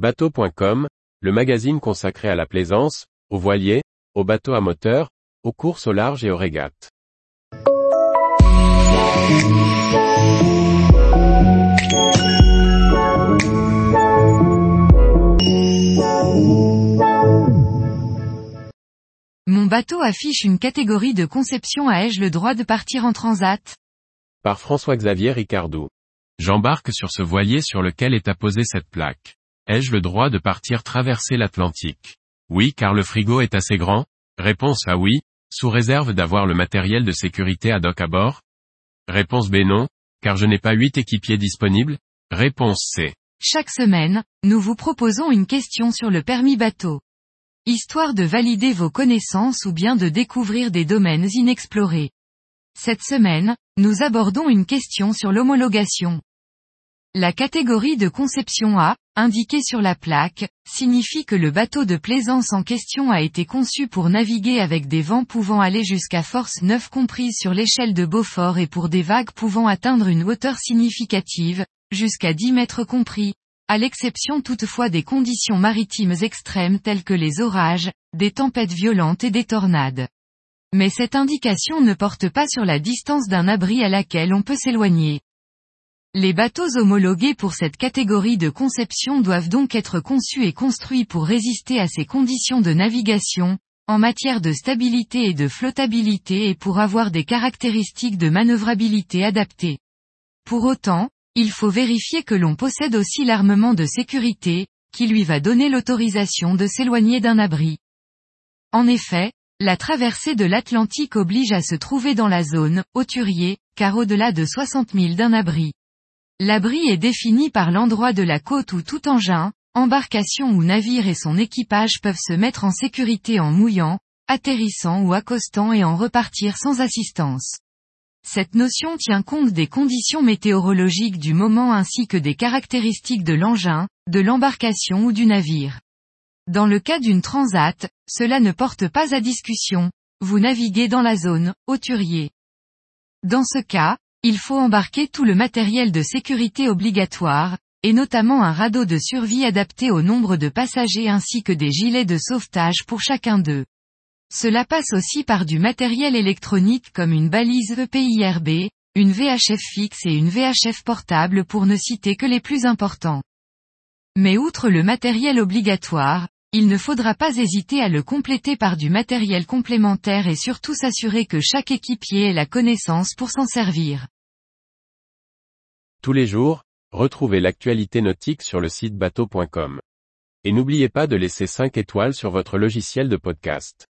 Bateau.com, le magazine consacré à la plaisance, aux voiliers, aux bateaux à moteur, aux courses au large et aux régates. Mon bateau affiche une catégorie de conception à ai-je le droit de partir en transat Par François-Xavier Ricardou. J'embarque sur ce voilier sur lequel est apposée cette plaque. Ai-je le droit de partir traverser l'Atlantique? Oui car le frigo est assez grand? Réponse A oui, sous réserve d'avoir le matériel de sécurité ad hoc à bord Réponse B non, car je n'ai pas huit équipiers disponibles Réponse C. Chaque semaine, nous vous proposons une question sur le permis bateau. Histoire de valider vos connaissances ou bien de découvrir des domaines inexplorés. Cette semaine, nous abordons une question sur l'homologation. La catégorie de conception A, indiquée sur la plaque, signifie que le bateau de plaisance en question a été conçu pour naviguer avec des vents pouvant aller jusqu'à force 9 comprises sur l'échelle de Beaufort et pour des vagues pouvant atteindre une hauteur significative, jusqu'à 10 mètres compris, à l'exception toutefois des conditions maritimes extrêmes telles que les orages, des tempêtes violentes et des tornades. Mais cette indication ne porte pas sur la distance d'un abri à laquelle on peut s'éloigner. Les bateaux homologués pour cette catégorie de conception doivent donc être conçus et construits pour résister à ces conditions de navigation, en matière de stabilité et de flottabilité et pour avoir des caractéristiques de manœuvrabilité adaptées. Pour autant, il faut vérifier que l'on possède aussi l'armement de sécurité, qui lui va donner l'autorisation de s'éloigner d'un abri. En effet, la traversée de l'Atlantique oblige à se trouver dans la zone, hauturier, car au-delà de 60 000 d'un abri. L'abri est défini par l'endroit de la côte où tout engin, embarcation ou navire et son équipage peuvent se mettre en sécurité en mouillant, atterrissant ou accostant et en repartir sans assistance. Cette notion tient compte des conditions météorologiques du moment ainsi que des caractéristiques de l'engin, de l'embarcation ou du navire. Dans le cas d'une transat, cela ne porte pas à discussion, vous naviguez dans la zone, hauturier. Dans ce cas, il faut embarquer tout le matériel de sécurité obligatoire, et notamment un radeau de survie adapté au nombre de passagers ainsi que des gilets de sauvetage pour chacun d'eux. Cela passe aussi par du matériel électronique comme une balise EPIRB, une VHF fixe et une VHF portable pour ne citer que les plus importants. Mais outre le matériel obligatoire, il ne faudra pas hésiter à le compléter par du matériel complémentaire et surtout s'assurer que chaque équipier ait la connaissance pour s'en servir. Tous les jours, retrouvez l'actualité nautique sur le site bateau.com. Et n'oubliez pas de laisser 5 étoiles sur votre logiciel de podcast.